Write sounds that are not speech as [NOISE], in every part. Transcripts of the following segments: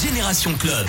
Génération Club.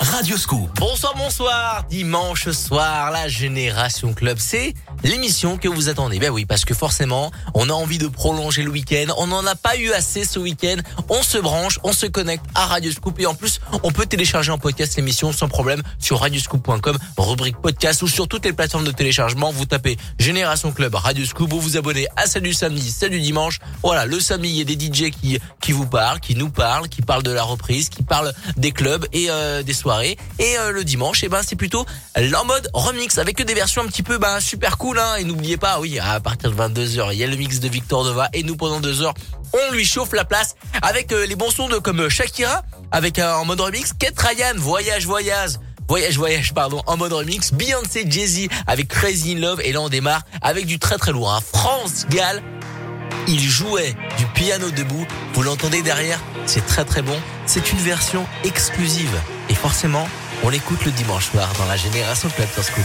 Radio Scoop. Bonsoir, bonsoir. Dimanche soir, la Génération Club, c'est l'émission que vous attendez. Ben oui, parce que forcément, on a envie de prolonger le week-end. On n'en a pas eu assez ce week-end. On se branche, on se connecte à Radio Scoop et en plus, on peut télécharger en podcast l'émission sans problème sur radioscoop.com, rubrique podcast ou sur toutes les plateformes de téléchargement. Vous tapez Génération Club Radio Scoop, vous vous abonnez à celle du samedi, celle du dimanche. Voilà, le samedi, il y a des DJ qui qui vous parlent, qui nous parlent, qui parlent de la reprise, qui parlent des clubs et euh, des soirées. Et euh, le dimanche, et eh ben c'est plutôt en mode remix avec des versions un petit peu ben super cool. Hein. Et n'oubliez pas, oui, à partir de 22 h il y a le mix de Victor Deva et nous pendant deux heures, on lui chauffe la place avec euh, les bons sons de comme Shakira avec en mode remix, Kate Ryan, Voyage Voyage. Voyage Voyage pardon en mode remix Beyoncé Jay-Z avec Crazy in Love et là on démarre avec du très très lourd hein. France Gall il jouait du piano debout. Vous l'entendez derrière, c'est très très bon. C'est une version exclusive. Et forcément, on l'écoute le dimanche soir dans la génération Club Scoop.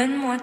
Donne-moi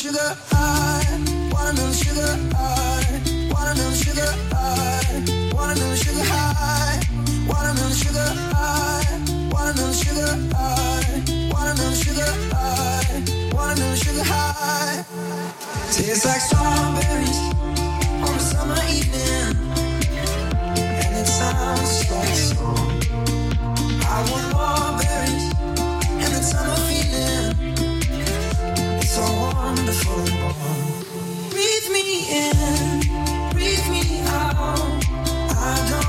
sugar high, watermelon sugar high, watermelon sugar high, watermelon sugar high, watermelon sugar high, watermelon sugar high, watermelon sugar high, watermelon sugar high. Tastes like strawberries on a summer evening, and it sounds like so. I want more berries in the summer wonderful. Breathe me in, breathe me out. I don't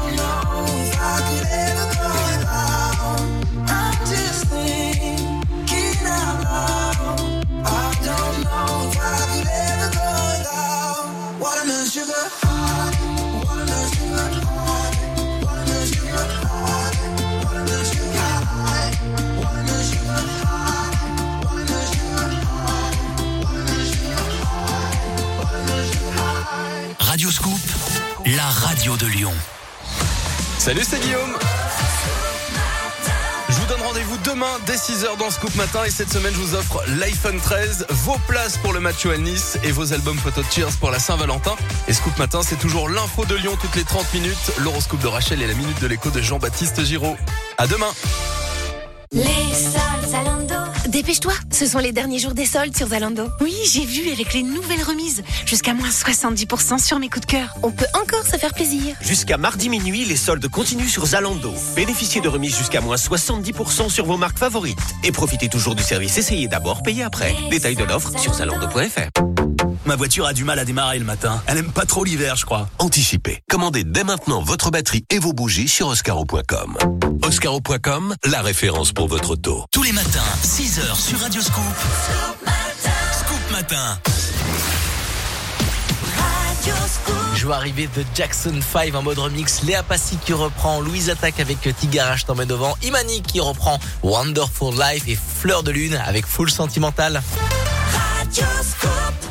la radio de Lyon. Salut, c'est Guillaume. Je vous donne rendez-vous demain dès 6h dans Scoop Matin et cette semaine je vous offre l'iPhone 13, vos places pour le match OL Nice et vos albums photo de Cheers pour la Saint-Valentin. Et Scoop Matin c'est toujours l'info de Lyon toutes les 30 minutes, l'horoscope de Rachel et la minute de l'écho de Jean-Baptiste Giraud. À demain Les. Dépêche-toi, ce sont les derniers jours des soldes sur Zalando. Oui, j'ai vu avec les nouvelles remises. Jusqu'à moins 70% sur mes coups de cœur. On peut encore se faire plaisir. Jusqu'à mardi minuit, les soldes continuent sur Zalando. Bénéficiez de remises jusqu'à moins 70% sur vos marques favorites. Et profitez toujours du service essayez d'abord, payez après. Détails de l'offre sur zalando.fr. Ma voiture a du mal à démarrer le matin. Elle aime pas trop l'hiver, je crois. Anticipez. Commandez dès maintenant votre batterie et vos bougies sur oscaro.com. Oscaro.com, la référence pour votre auto. Tous les matins, 6h sur Radio Scoop. Scoop Matin. Radio Scoop. Je vois arriver The Jackson 5 en mode remix. Léa Passy qui reprend Louise Attaque avec Tigarache t'en mets devant. Imani qui reprend Wonderful Life et Fleur de Lune avec Full Sentimental. Radio Scoop.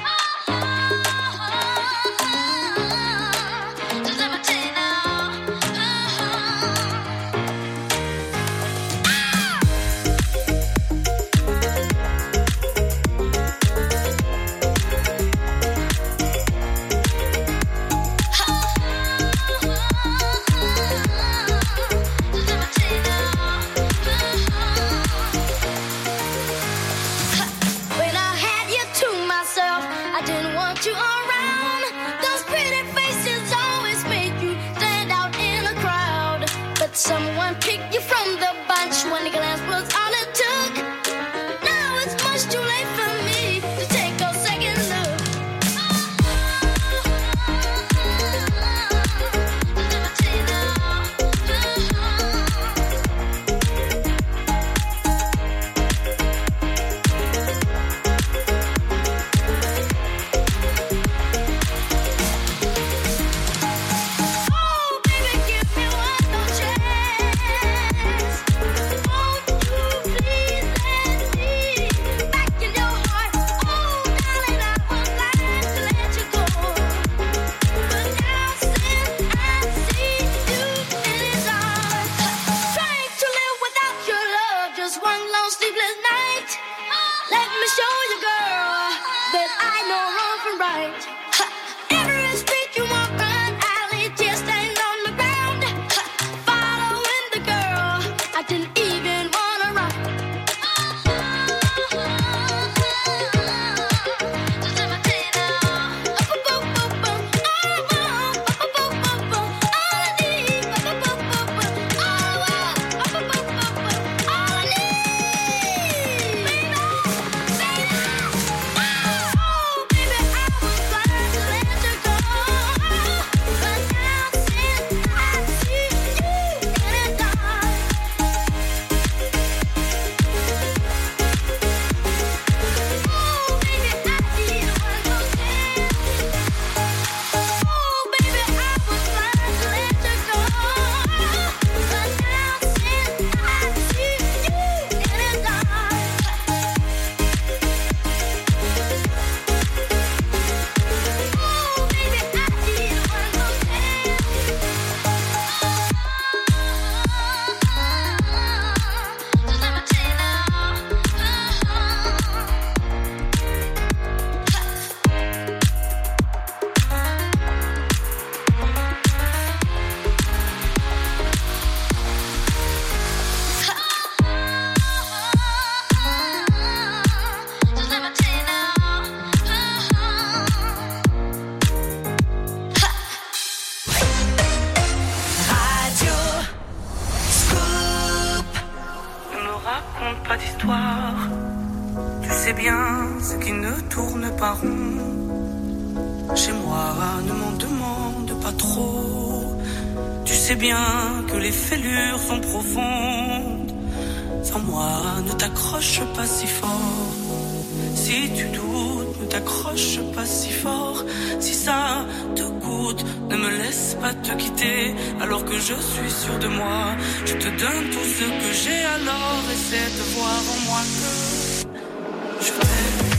je suis sûr de moi. Je te donne tout ce que j'ai alors, essaie de voir en moi que je t'aime.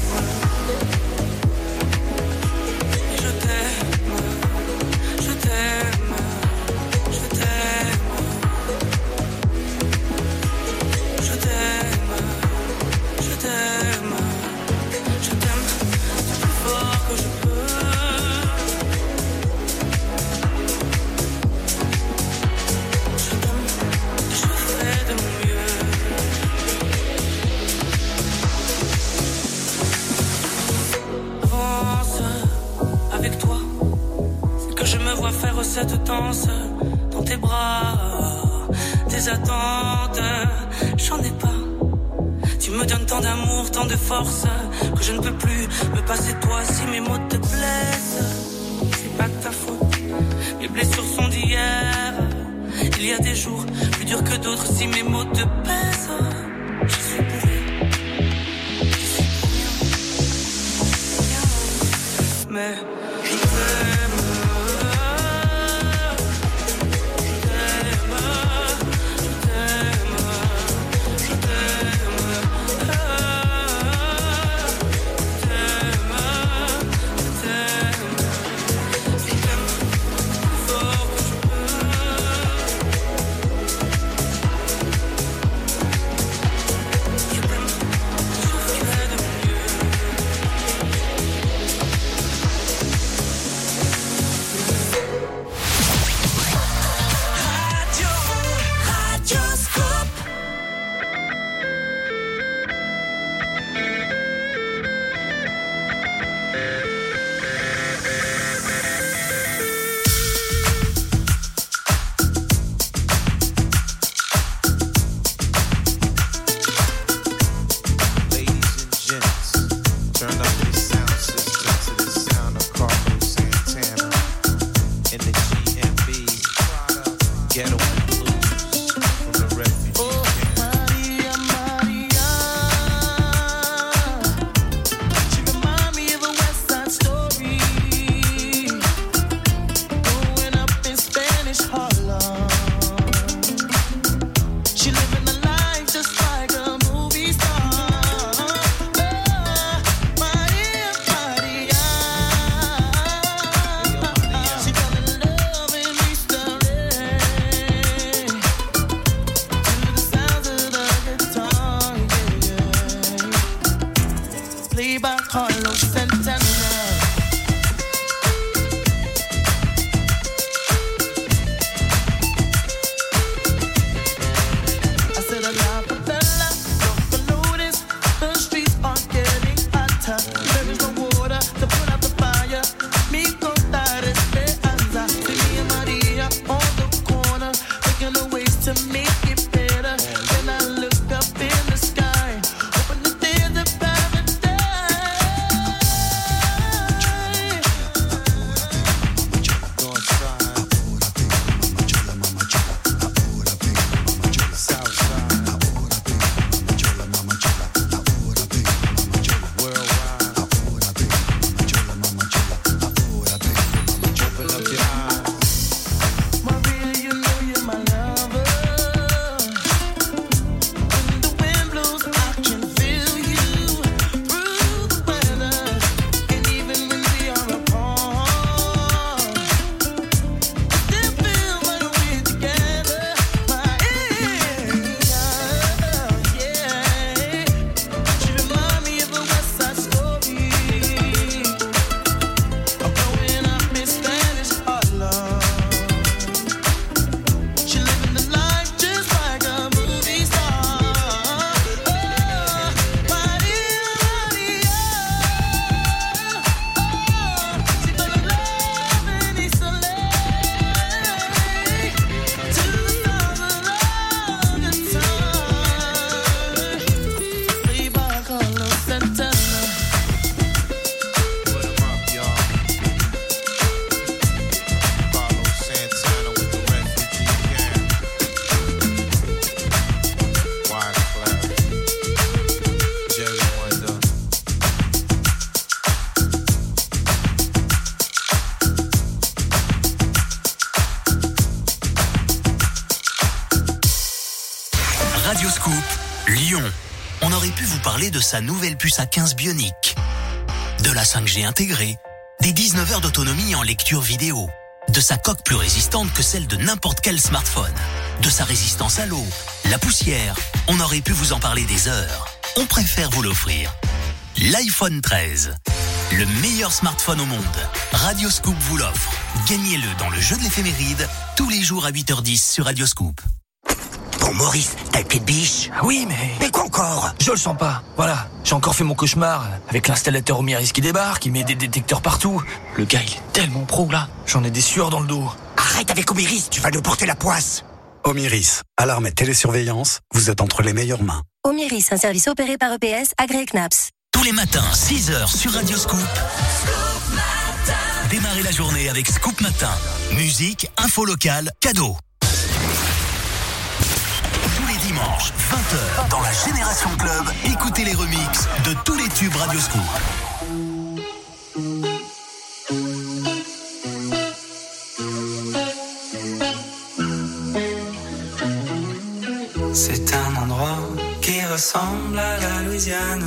Sa nouvelle puce à 15 bionique, de la 5G intégrée, des 19 heures d'autonomie en lecture vidéo, de sa coque plus résistante que celle de n'importe quel smartphone, de sa résistance à l'eau, la poussière. On aurait pu vous en parler des heures. On préfère vous l'offrir. L'iPhone 13. Le meilleur smartphone au monde. Radio Scoop vous l'offre. Gagnez-le dans le jeu de l'éphéméride tous les jours à 8h10 sur Radio Scoop. Bon, Maurice, t'as le pied de biche Oui, mais. Mais quoi encore? Je le sens pas. Voilà. J'ai encore fait mon cauchemar avec l'installateur Omiris qui débarque, il met des détecteurs partout. Le gars, il est tellement pro là. J'en ai des sueurs dans le dos. Arrête avec Omiris, tu vas nous porter la poisse Omiris, alarme et télésurveillance, vous êtes entre les meilleures mains. Omiris, un service opéré par EPS, agréé CNAPS. Tous les matins, 6h sur Radio Scoop. Démarrez la journée avec Scoop Matin. Musique, info locale, cadeau. Les dimanches, 20h, dans la Génération Club, écoutez les remixes de tous les tubes Radio Scoop. C'est un endroit qui ressemble à la Louisiane,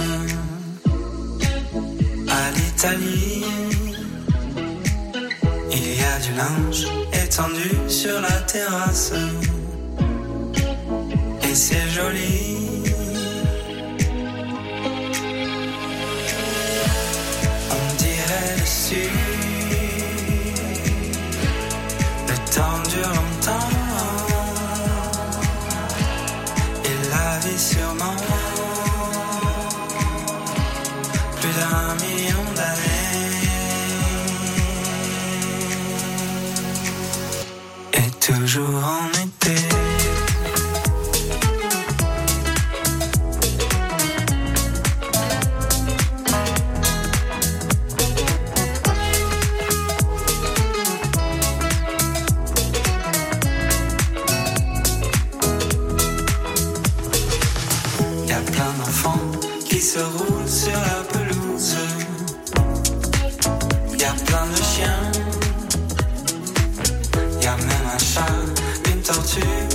à l'Italie. Il y a du linge étendu sur la terrasse, c'est joli. On dirait dessus, le temps dure longtemps. Et la vie sûrement plus d'un million d'années. Et toujours en été. Se roulent sur la pelouse. Y a plein de chiens. Y a même un chat, une tortue,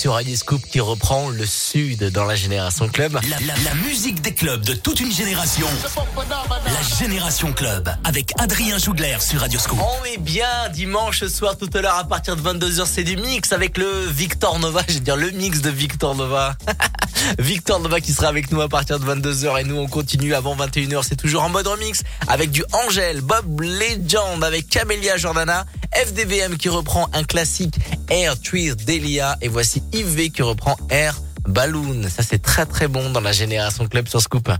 sur Radio Scoop qui reprend le sud dans la Génération Club. La, la- la musique des clubs de toute une génération. La Génération Club avec Adrien Jougler sur Radio Scoop. On est bien dimanche soir tout à l'heure à partir de 22h c'est du mix avec le Victor Nova, je vais dire le mix de Victor Nova. [LAUGHS] Victor Nova qui sera avec nous à partir de 22h et nous on continue avant 21h, c'est toujours en mode remix avec du Angèle, Bob Legend avec Camélia Jordana, FDVM qui reprend un classique Air Trees Delia et voici Yves qui reprend Air Balloon. Ça c'est très très bon dans la Génération Club sur Scoop.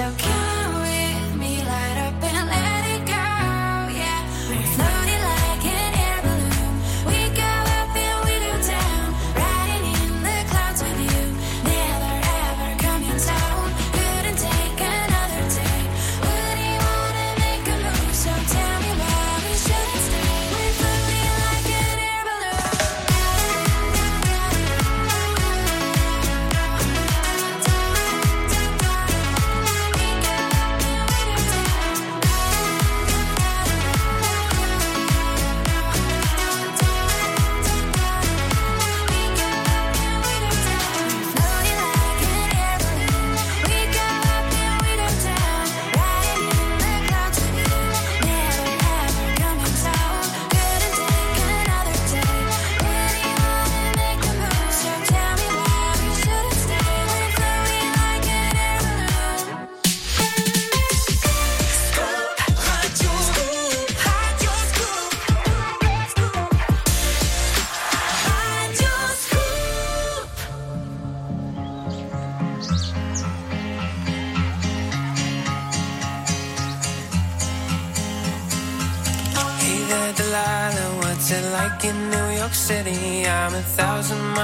so kind.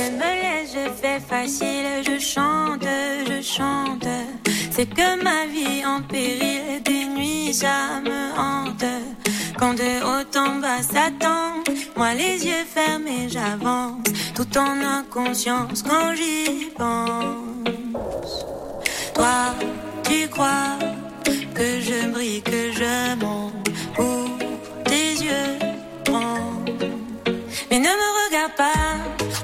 Je me laisse, je fais facile, je chante, je chante. C'est que ma vie en péril, des nuits ça me hante. Quand de haut en bas s'attend, moi les yeux fermés j'avance, tout en inconscience quand j'y pense. Toi, tu crois que je brille, que je monte pour tes yeux ronds. Mais ne me regarde pas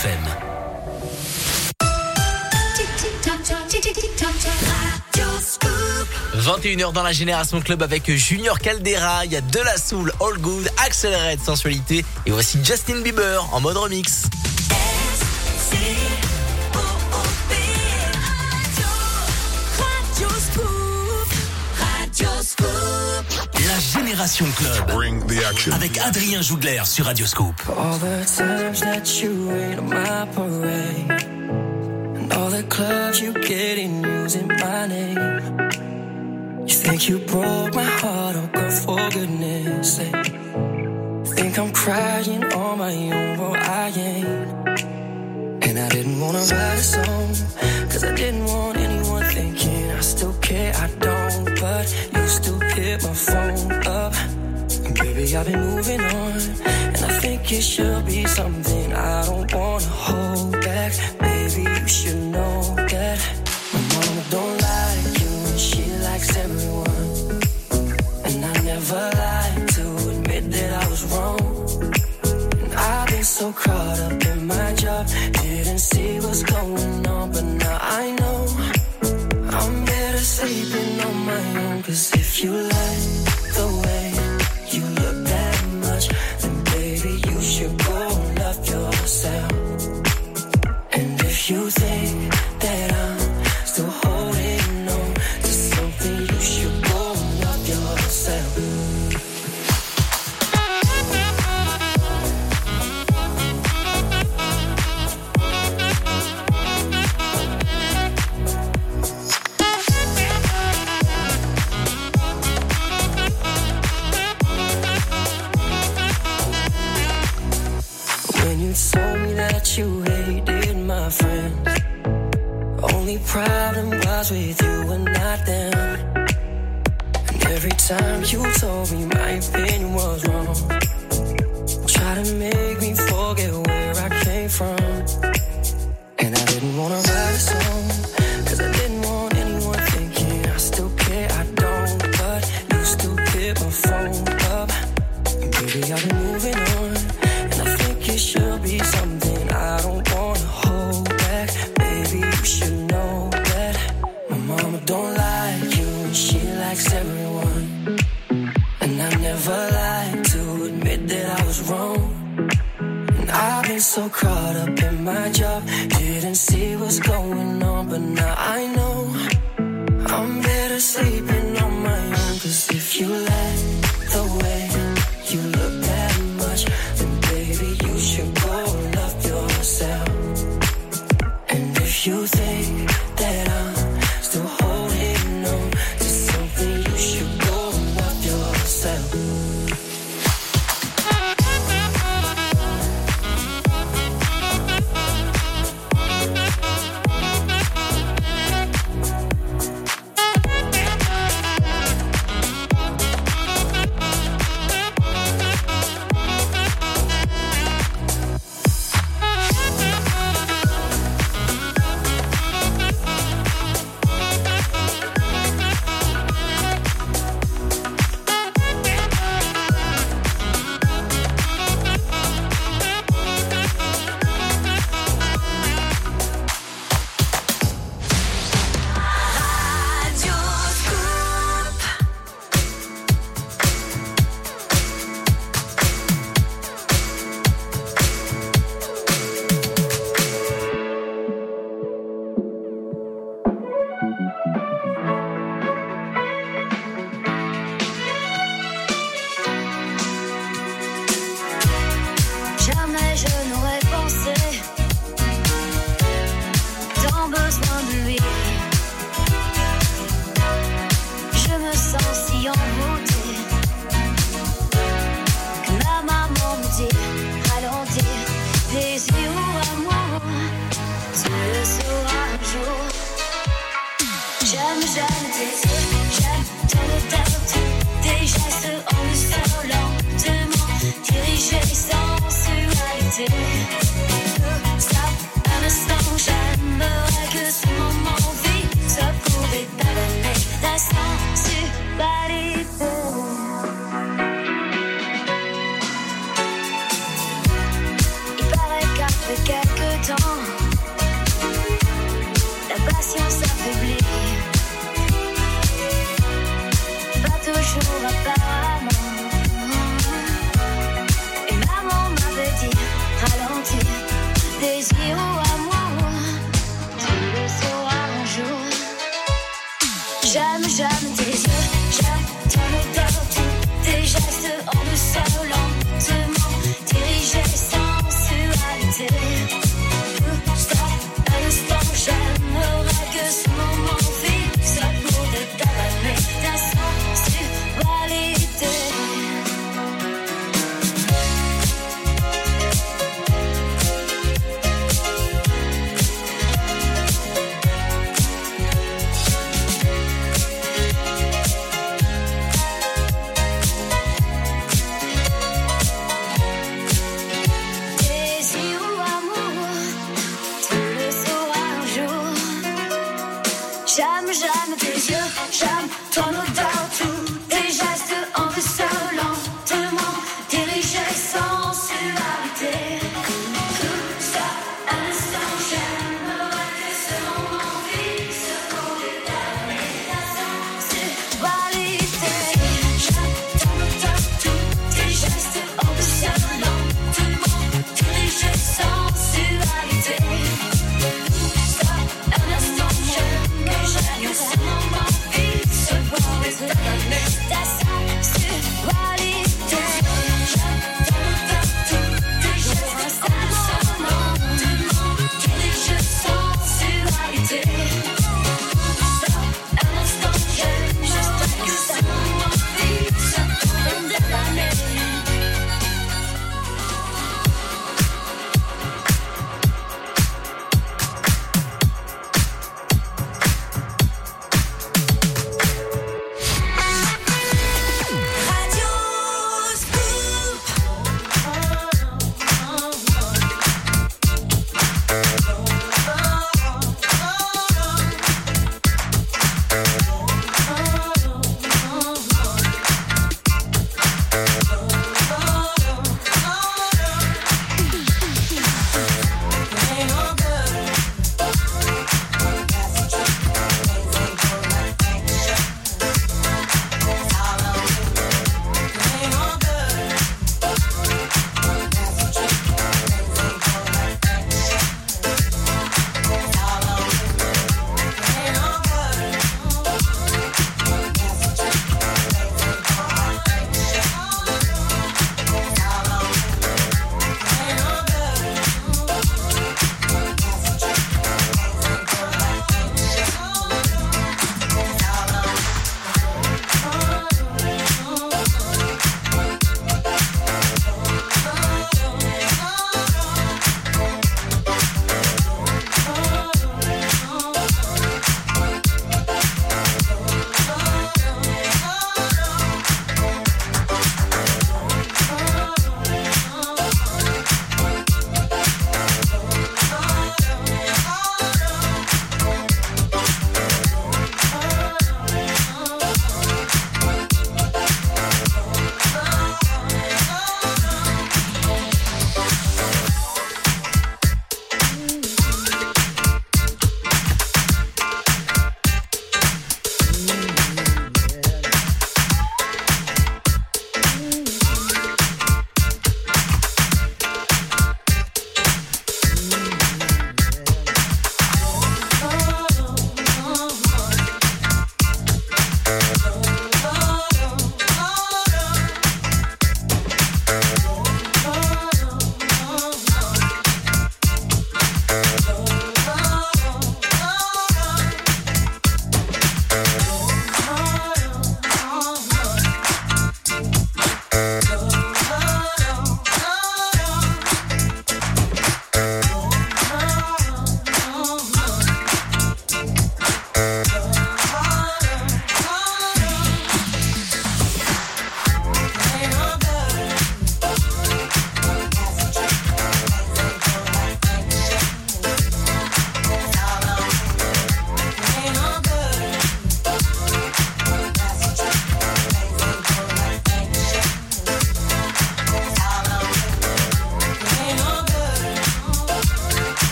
92 FM. 21h dans la Génération Club avec Junior Caldera, il y a De La Soul, All Good, Accelerate Sensualité et voici Justin Bieber en mode remix. Génération Club. Avec Adrien Jougler sur Radio Scoop. All the times that you rain on my parade. And all the clubs you get in using my name. You think you broke my heart, oh girl, for goodness sake. Think I'm crying on my own, well I ain't. And I didn't wanna write a song Cause I didn't want care, I don't But you still hit my phone up baby, I've been moving on, and I think it should be something I don't wanna hold back. Baby, you should know that my mama don't like you, and she likes everyone. And I never lied to admit that I was wrong. And I've been so caught up in my job, didn't see what's going on, but now I know sleeping on my own. Cause if you like the way you look that much, then baby, you should go love yourself. And if you think problem was with you and not them. And every time you told me my opinion was wrong, try to make that I was wrong. And I've been so caught up in my job, didn't see what's going on, but now I know I'm better sleeping on my own. Cause if you like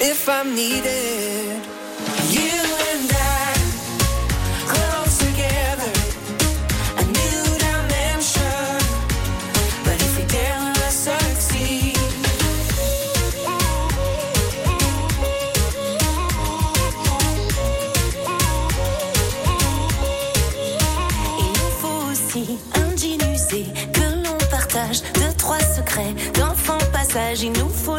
if I'm needed. You and I close together, a new dimension. But if we dare, let succeed. Il nous faut aussi un jean usé que l'on partage, deux trois secrets d'enfants passage. Il nous faut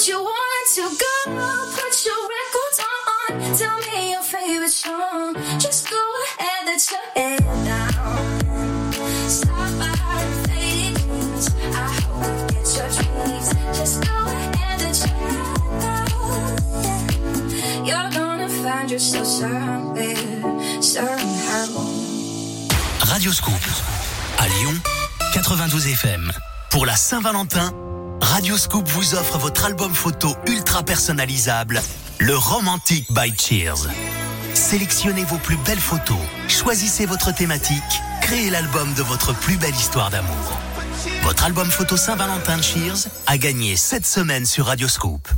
what you want to go. Put your records on. Tell me your favorite song. Just go ahead, let your head down. Stop by faded dreams. I hope you get your dreams. Just go ahead, let your head down. You're gonna find yourself somewhere, somehow. Radio Scoop. À Lyon, 92 FM. Pour la Saint-Valentin, Radio Scoop vous offre votre album photo ultra personnalisable, le Romantic by Cheers. Sélectionnez vos plus belles photos, choisissez votre thématique, créez l'album de votre plus belle histoire d'amour. Votre album photo Saint-Valentin de Cheers a gagné cette semaine sur Radio Scoop.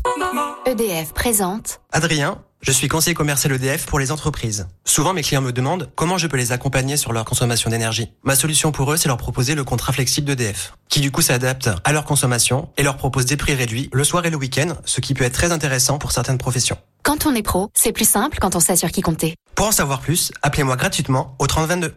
EDF présente Adrien, je suis conseiller commercial EDF pour les entreprises. Souvent, mes clients me demandent comment je peux les accompagner sur leur consommation d'énergie. Ma solution pour eux, c'est leur proposer le contrat flexible d'EDF, qui du coup s'adapte à leur consommation et leur propose des prix réduits le soir et le week-end, ce qui peut être très intéressant pour certaines professions. Quand on est pro, c'est plus simple quand on sait sur qui compter. Pour en savoir plus, appelez-moi gratuitement au 3022.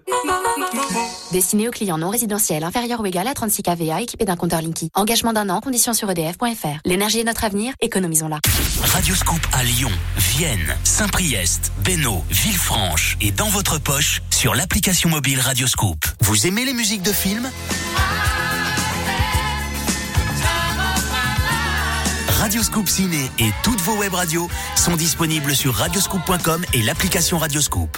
Destiné aux clients non résidentiels inférieurs ou égal à 36 kVA équipés d'un compteur Linky. Engagement d'un an, conditions sur edf.fr. L'énergie est notre avenir, économisons-la. Radio Scoop à Lyon, Vienne, Saint-Priest, Bénaud, Villefranche et dans votre poche sur l'application mobile Radio Scoop. Vous aimez les musiques de films? Radio Scoop Ciné et toutes vos web radios sont disponibles sur radioscoop.com et l'application Radio Scoop.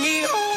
Me. all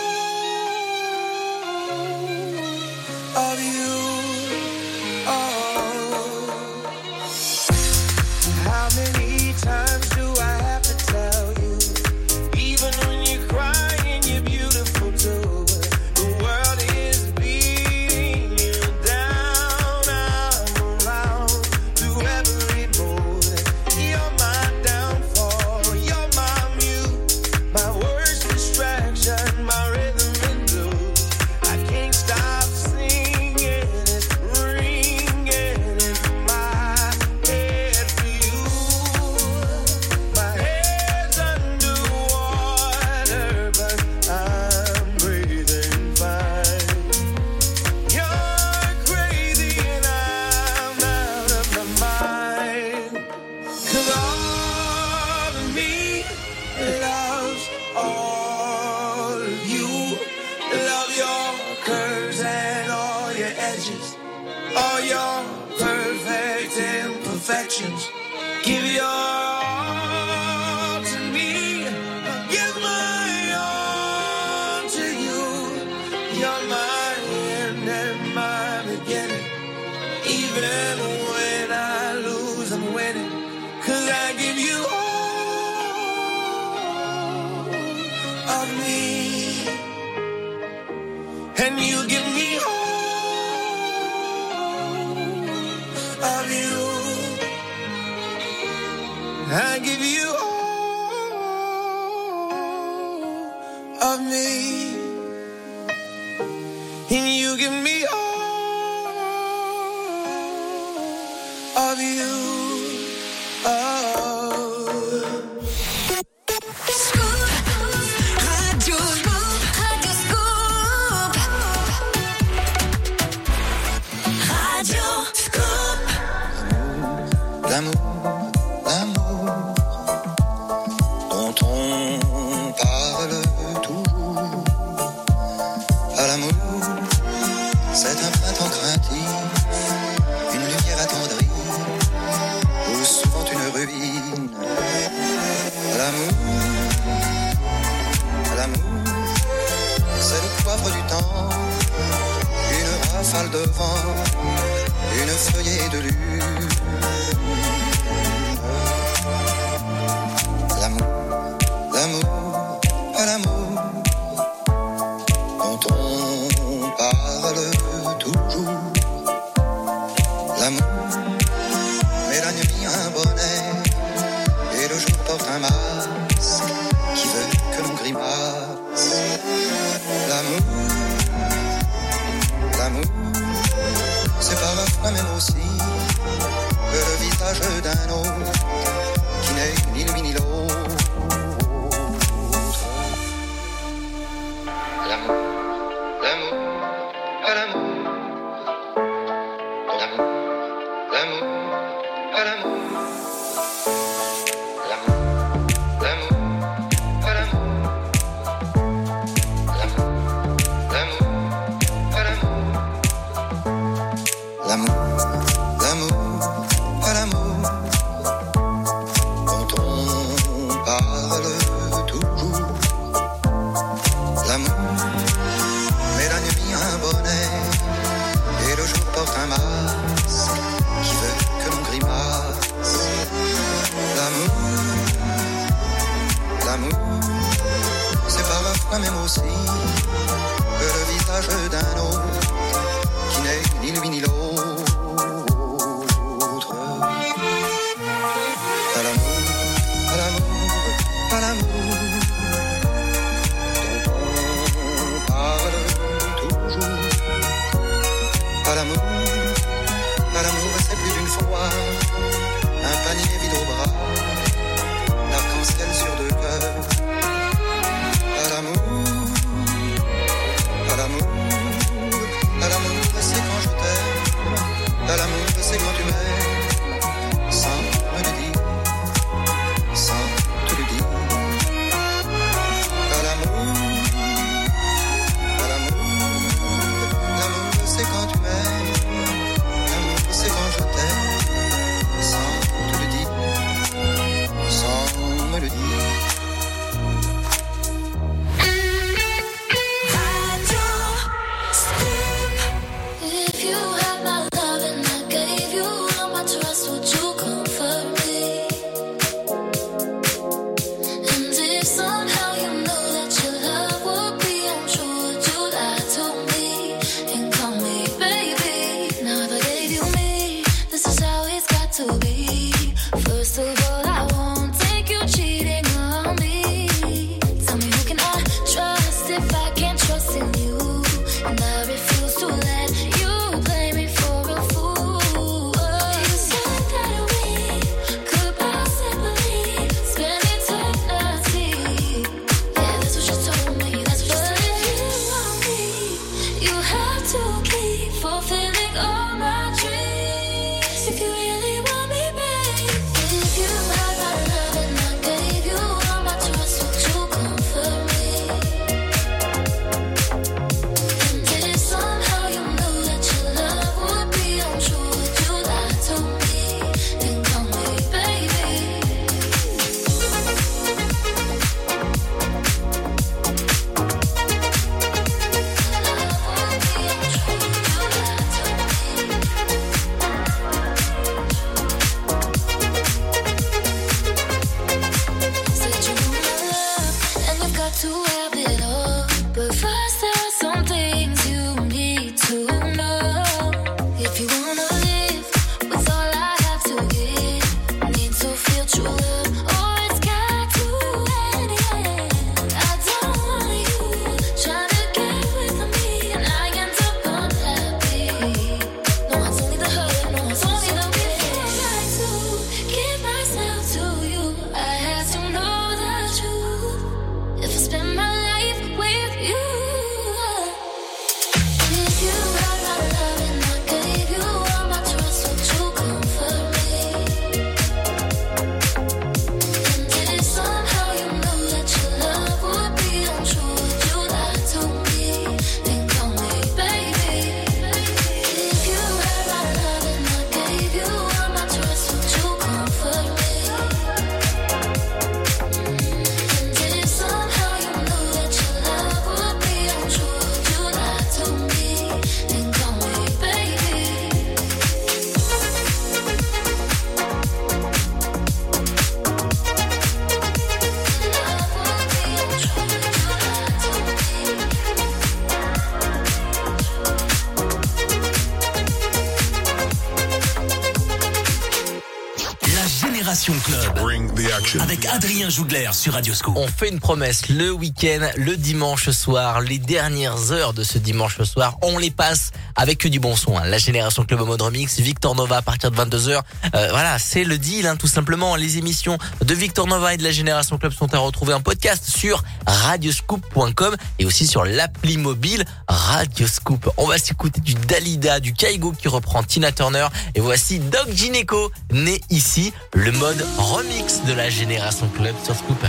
Génération Club. Avec Adrien Jougler sur Radioscope. On fait une promesse le week-end, le dimanche soir, les dernières heures de ce dimanche soir, on les passe avec que du bon son. hein. La Génération Club mode remix, Victor Nova à partir de 22h. Euh, voilà, c'est le deal, hein, tout simplement. Les émissions de Victor Nova et de la Génération Club sont à retrouver en podcast sur radioscoop.com et aussi sur l'appli mobile Radioscoop. On va s'écouter du Dalida, du Kaigo qui reprend Tina Turner et voici Doc Gineco, né ici, le mode remix de la Génération Club sur Scoop.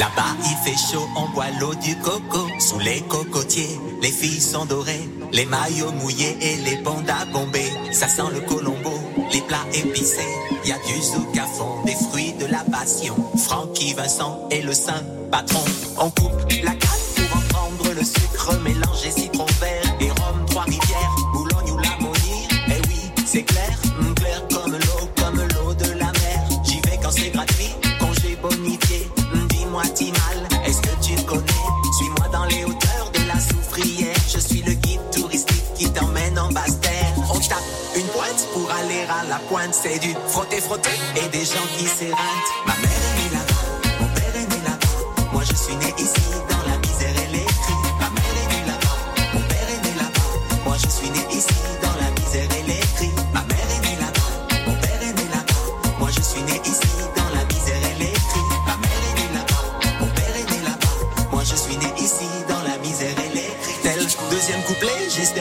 Là-bas, il fait chaud, on boit l'eau du coco. Sous les cocotiers, les filles sont dorées. Les maillots mouillés et les bandas bombés. Ça sent le colombo, les plats épicés. Y a du zouk à fond, des fruits de la passion. Francky Vincent et le saint patron. On coupe la canne pour en prendre le sucre. Mélanger citron vert et rhum, trois-rivières. Boulogne ou la. Eh oui, c'est clair la pointe. C'est du frotter, frotter et des gens qui s'éreintent. Ma mère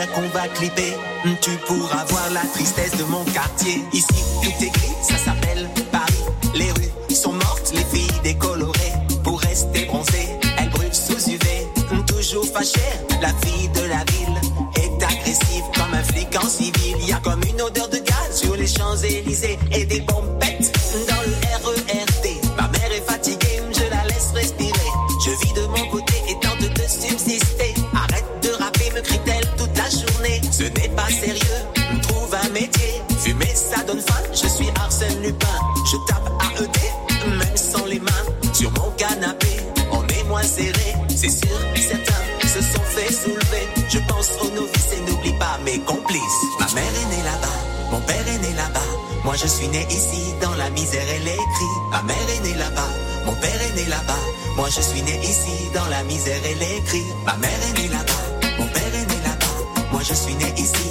qu'on va clipper. Hmm, Tu pourras voir la tristesse de mon quartier. Ici tout est gris, ça s'appelle Paris. Les rues sont mortes, les filles décolorées. Pour rester bronzées, elles brûlent sous UV. Hmm, Toujours fâchée, la fille de la ville est agressive comme un flic en civil. Y a comme une odeur de gaz sur les Champs-Élysées et des bombes Moi je suis né ici dans la misère et les cris. Ma mère est née là-bas, mon père est né là-bas. Moi je suis né ici dans la misère et les cris. Ma mère est née là-bas, mon père est né là-bas. Moi je suis né ici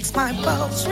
makes my pulse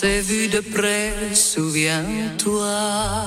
s'est vu de près, souviens-toi.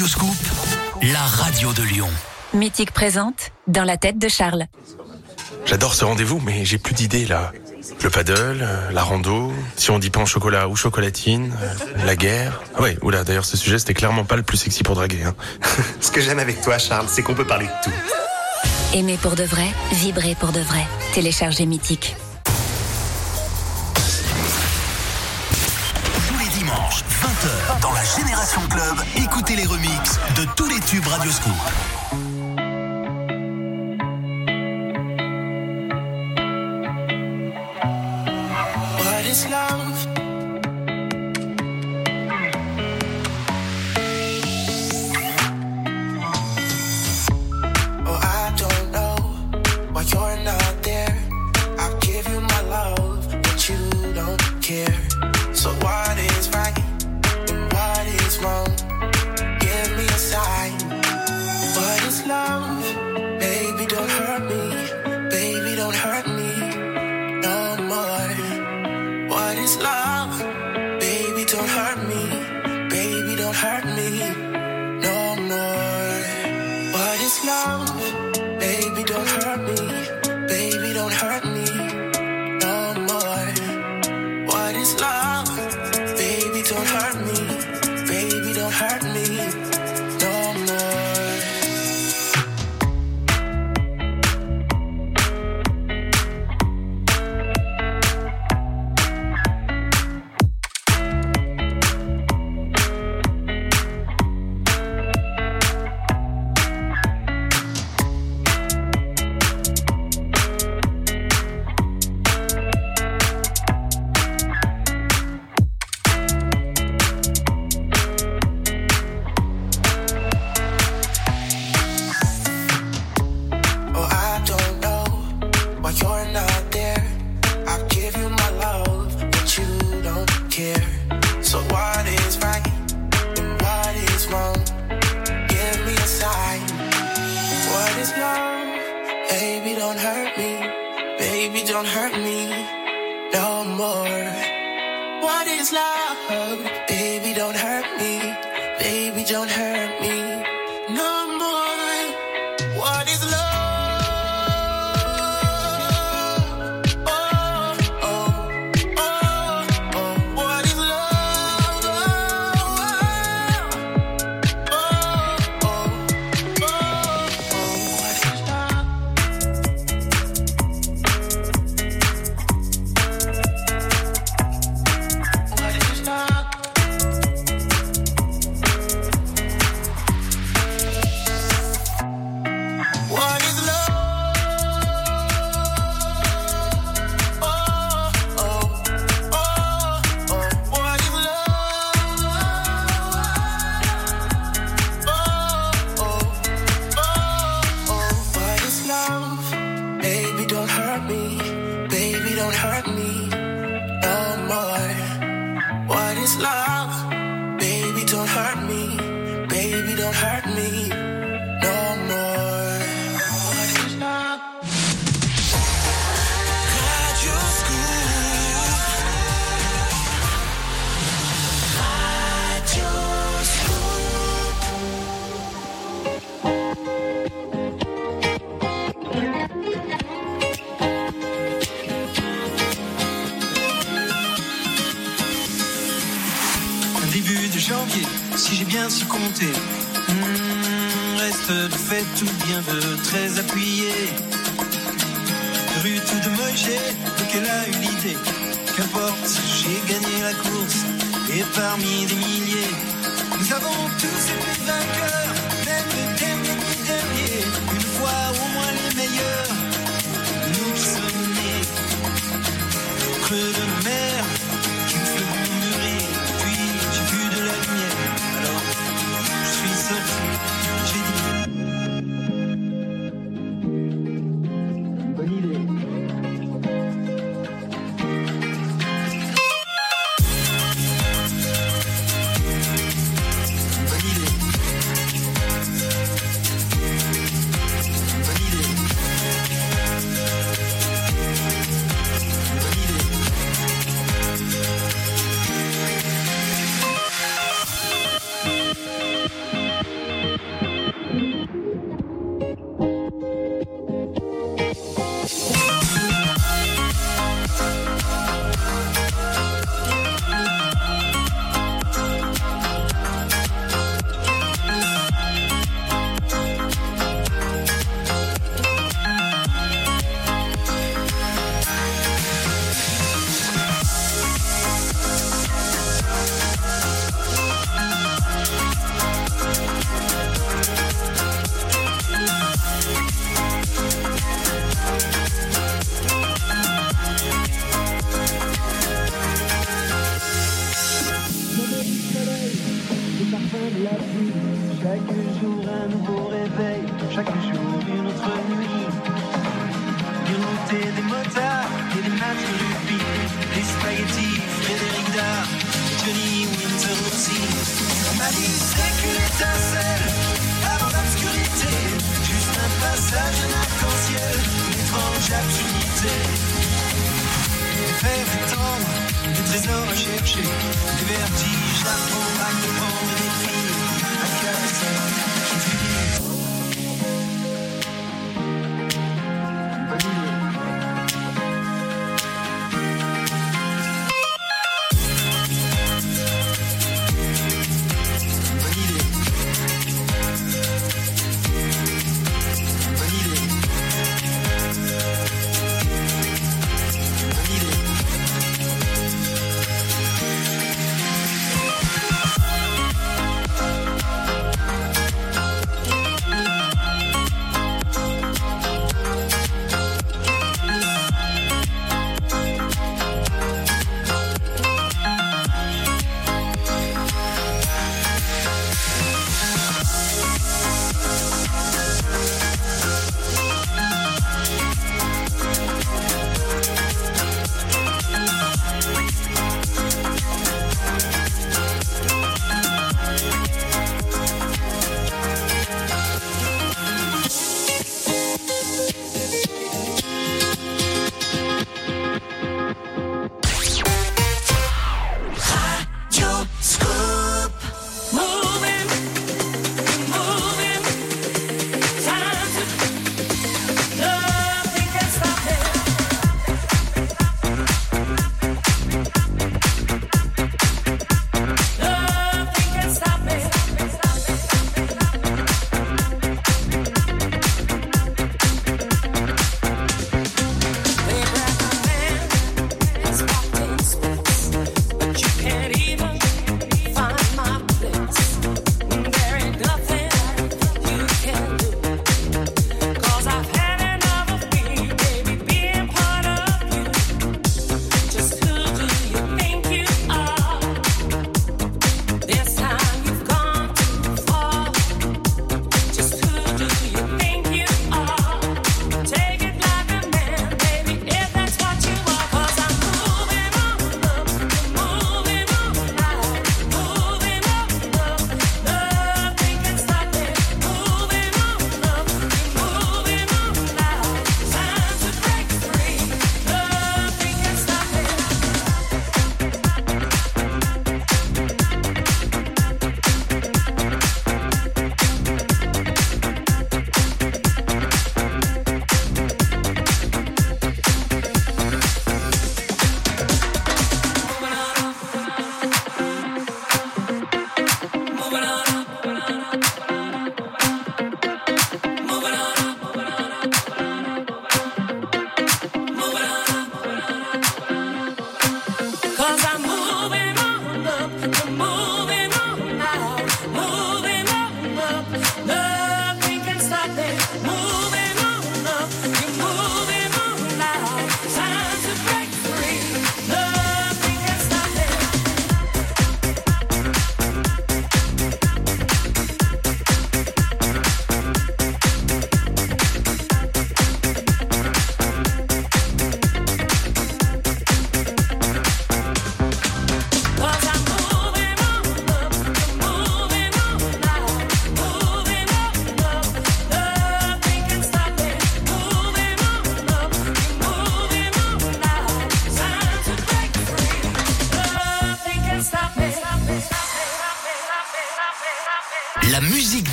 Radioscoop, la radio de Lyon. Mythique présente dans la tête de Charles. J'adore ce rendez-vous, mais j'ai plus d'idées là. Le paddle, euh, la rando, si on dit pain chocolat ou chocolatine, euh, la guerre. Ah ouais, oula, d'ailleurs ce sujet c'était clairement pas le plus sexy pour draguer. Hein. [LAUGHS] Ce que j'aime avec toi Charles, c'est qu'on peut parler de tout. Aimer pour de vrai, vibrer pour de vrai. Téléchargez Mythique. Génération Club, écoutez les remixes de tous les tubes Radioscope. la course et parmi des milliers, nous avons tous été vainqueurs,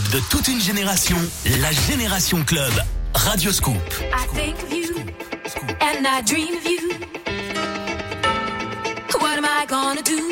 club de toute une génération, la Génération Club, Radio Scoop. I think of you, and I dream of you. What am I gonna do?